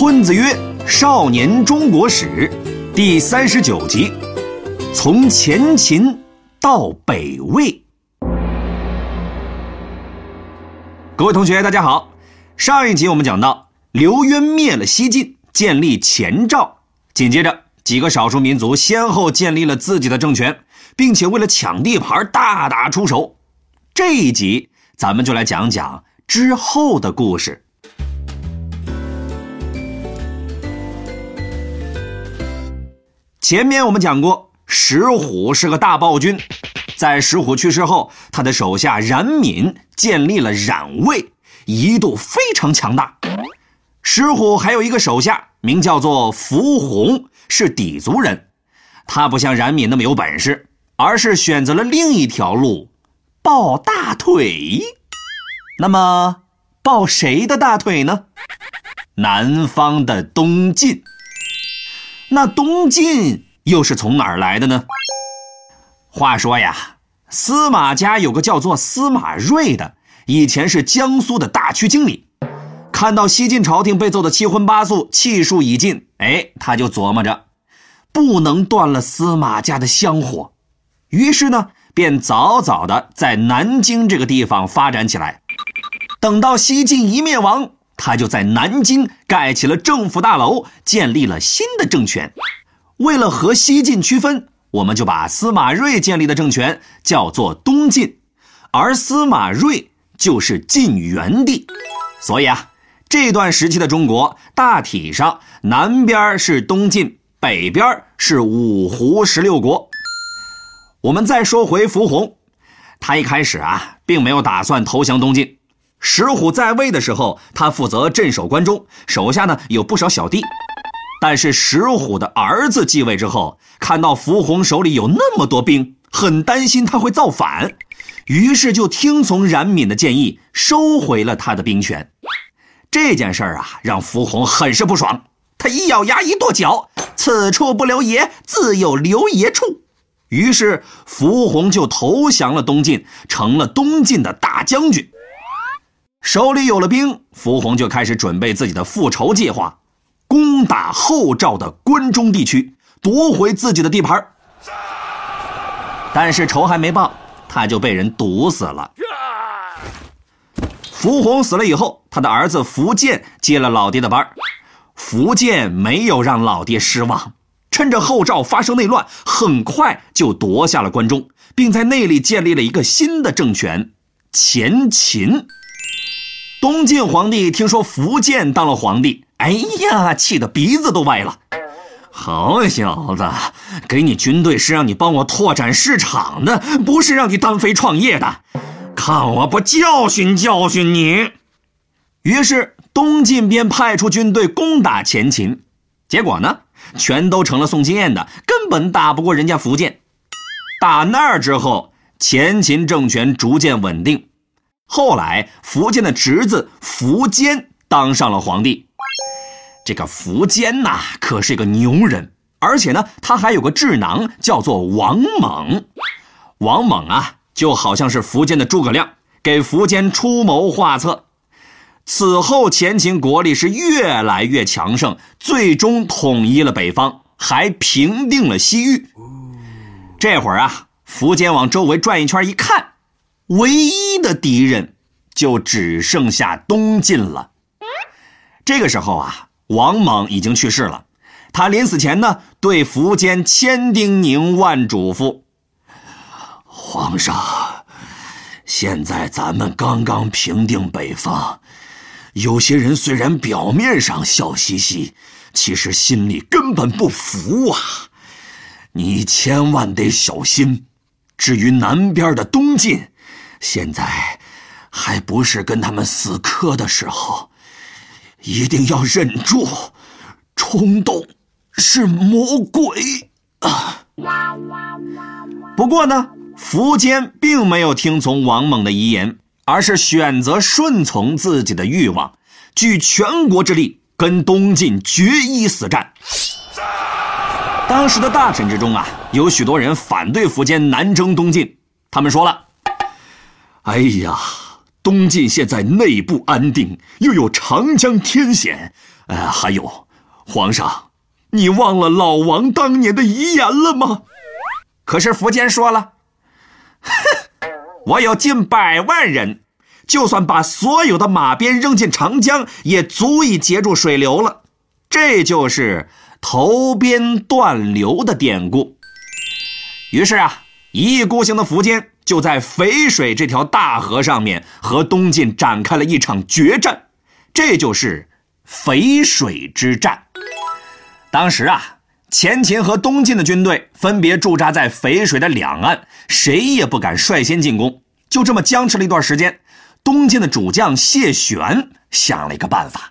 混子曰：“少年中国史，第三十九集，从前秦到北魏。”各位同学，大家好。上一集我们讲到，刘渊灭了西晋，建立前赵。紧接着，几个少数民族先后建立了自己的政权，并且为了抢地盘大打出手。这一集，咱们就来讲讲之后的故事。前面我们讲过，石虎是个大暴君，在石虎去世后，他的手下冉闵建立了冉魏，一度非常强大。石虎还有一个手下，名叫做伏弘，是氐族人。他不像冉闵那么有本事，而是选择了另一条路，抱大腿。那么，抱谁的大腿呢？南方的东晋。那东晋又是从哪儿来的呢？话说呀，司马家有个叫做司马睿的，以前是江苏的大区经理。看到西晋朝廷被揍得七荤八素、气数已尽，哎，他就琢磨着，不能断了司马家的香火，于是呢，便早早的在南京这个地方发展起来。等到西晋一灭亡。他就在南京盖起了政府大楼，建立了新的政权。为了和西晋区分，我们就把司马睿建立的政权叫做东晋，而司马睿就是晋元帝。所以啊，这段时期的中国大体上南边是东晋，北边是五胡十六国。我们再说回伏弘，他一开始啊，并没有打算投降东晋。石虎在位的时候，他负责镇守关中，手下呢有不少小弟。但是石虎的儿子继位之后，看到伏洪手里有那么多兵，很担心他会造反，于是就听从冉闵的建议，收回了他的兵权。这件事儿啊，让伏弘很是不爽，他一咬牙，一跺脚：“此处不留爷，自有留爷处。”于是伏弘就投降了东晋，成了东晋的大将军。手里有了兵，伏弘就开始准备自己的复仇计划，攻打后赵的关中地区，夺回自己的地盘。但是仇还没报，他就被人毒死了。伏弘死了以后，他的儿子苻建接了老爹的班。苻建没有让老爹失望，趁着后赵发生内乱，很快就夺下了关中，并在那里建立了一个新的政权——前秦。东晋皇帝听说苻建当了皇帝，哎呀，气得鼻子都歪了。好小子，给你军队是让你帮我拓展市场的，不是让你单飞创业的。看我不教训教训你！于是东晋便派出军队攻打前秦，结果呢，全都成了宋金燕的，根本打不过人家苻建。打那儿之后，前秦政权逐渐稳定。后来，苻建的侄子苻坚当上了皇帝。这个苻坚呐，可是个牛人，而且呢，他还有个智囊，叫做王猛。王猛啊，就好像是苻坚的诸葛亮，给苻坚出谋划策。此后，前秦国力是越来越强盛，最终统一了北方，还平定了西域。这会儿啊，苻坚往周围转一圈，一看。唯一的敌人就只剩下东晋了。这个时候啊，王莽已经去世了。他临死前呢，对苻坚千叮咛万嘱咐：“皇上，现在咱们刚刚平定北方，有些人虽然表面上笑嘻嘻，其实心里根本不服啊！你千万得小心。至于南边的东晋，现在还不是跟他们死磕的时候，一定要忍住，冲动是魔鬼啊！不过呢，苻坚并没有听从王猛的遗言，而是选择顺从自己的欲望，聚全国之力跟东晋决一死战。当时的大臣之中啊，有许多人反对苻坚南征东晋，他们说了。哎呀，东晋现在内部安定，又有长江天险，呃，还有，皇上，你忘了老王当年的遗言了吗？可是苻坚说了，哼，我有近百万人，就算把所有的马鞭扔进长江，也足以截住水流了。这就是投鞭断流的典故。于是啊，一意孤行的苻坚就在淝水这条大河上面和东晋展开了一场决战，这就是淝水之战。当时啊，前秦和东晋的军队分别驻扎在淝水的两岸，谁也不敢率先进攻。就这么僵持了一段时间，东晋的主将谢玄想了一个办法，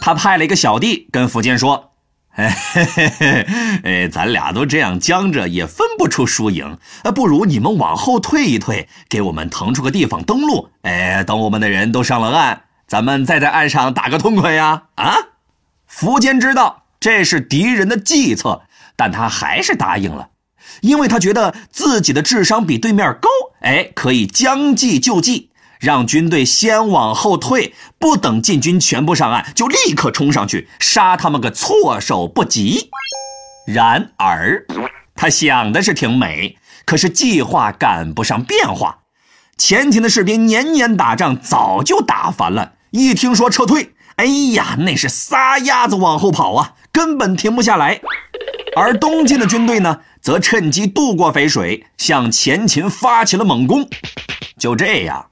他派了一个小弟跟苻坚说。哎，咱俩都这样僵着，也分不出输赢。不如你们往后退一退，给我们腾出个地方登陆。哎，等我们的人都上了岸，咱们再在岸上打个痛快呀！啊！苻坚知道这是敌人的计策，但他还是答应了，因为他觉得自己的智商比对面高。哎，可以将计就计。让军队先往后退，不等晋军全部上岸，就立刻冲上去杀他们个措手不及。然而，他想的是挺美，可是计划赶不上变化。前秦的士兵年年打仗，早就打烦了，一听说撤退，哎呀，那是撒丫子往后跑啊，根本停不下来。而东晋的军队呢，则趁机渡过淝水，向前秦发起了猛攻。就这样。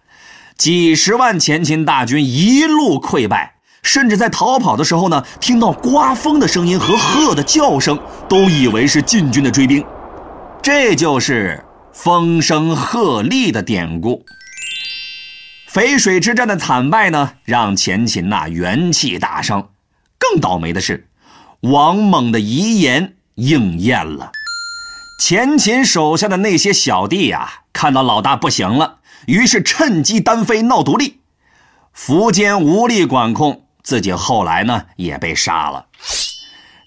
几十万前秦大军一路溃败，甚至在逃跑的时候呢，听到刮风的声音和鹤的叫声，都以为是晋军的追兵。这就是风声鹤唳的典故。淝水之战的惨败呢，让前秦呐元气大伤。更倒霉的是，王猛的遗言应验了。前秦手下的那些小弟呀，看到老大不行了。于是趁机单飞闹独立，苻坚无力管控，自己后来呢也被杀了。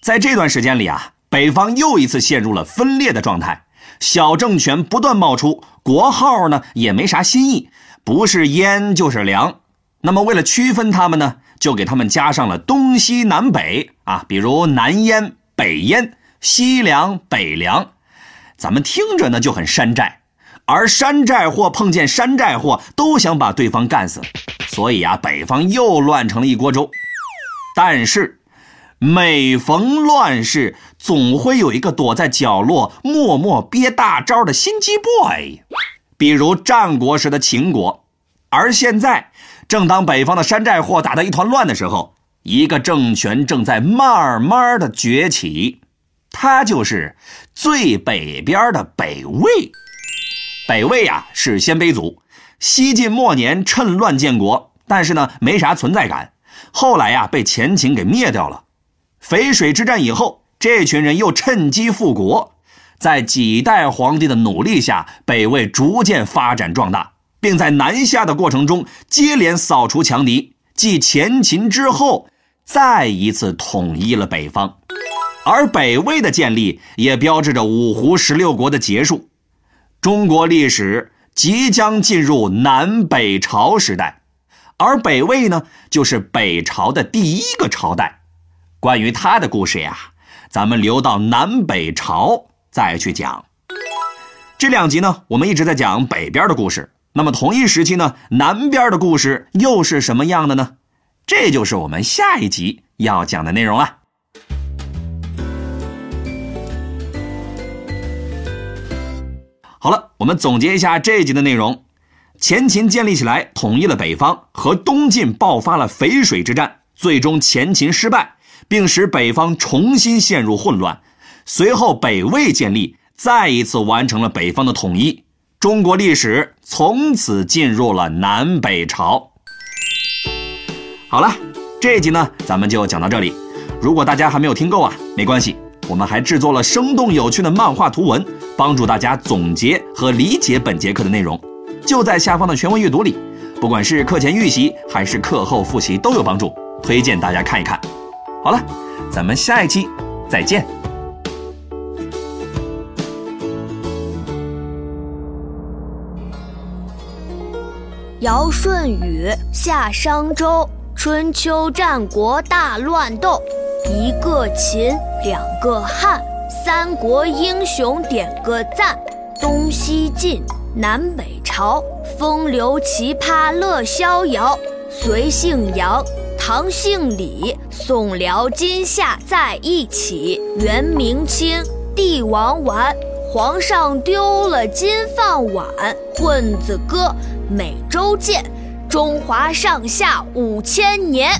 在这段时间里啊，北方又一次陷入了分裂的状态，小政权不断冒出，国号呢也没啥新意，不是燕就是梁。那么为了区分他们呢，就给他们加上了东西南北啊，比如南燕、北燕、西凉、北凉，咱们听着呢就很山寨。而山寨货碰见山寨货，都想把对方干死，所以啊，北方又乱成了一锅粥。但是，每逢乱世，总会有一个躲在角落默默憋大招的心机 boy，比如战国时的秦国。而现在，正当北方的山寨货打得一团乱的时候，一个政权正在慢慢的崛起，它就是最北边的北魏。北魏呀是鲜卑族，西晋末年趁乱建国，但是呢没啥存在感。后来呀被前秦给灭掉了。淝水之战以后，这群人又趁机复国，在几代皇帝的努力下，北魏逐渐发展壮大，并在南下的过程中接连扫除强敌，继前秦之后，再一次统一了北方。而北魏的建立也标志着五胡十六国的结束。中国历史即将进入南北朝时代，而北魏呢，就是北朝的第一个朝代。关于他的故事呀，咱们留到南北朝再去讲。这两集呢，我们一直在讲北边的故事。那么同一时期呢，南边的故事又是什么样的呢？这就是我们下一集要讲的内容了。好了，我们总结一下这一集的内容：前秦建立起来，统一了北方，和东晋爆发了淝水之战，最终前秦失败，并使北方重新陷入混乱。随后北魏建立，再一次完成了北方的统一。中国历史从此进入了南北朝。好了，这一集呢，咱们就讲到这里。如果大家还没有听够啊，没关系，我们还制作了生动有趣的漫画图文。帮助大家总结和理解本节课的内容，就在下方的全文阅读里。不管是课前预习还是课后复习都有帮助，推荐大家看一看。好了，咱们下一期再见。尧舜禹夏商周。春秋战国大乱斗，一个秦，两个汉，三国英雄点个赞。东西晋，南北朝，风流奇葩乐逍遥。隋姓杨，唐姓李，宋辽金夏在一起。元明清，帝王丸，皇上丢了金饭碗。混子哥，每周见，中华上下五千年。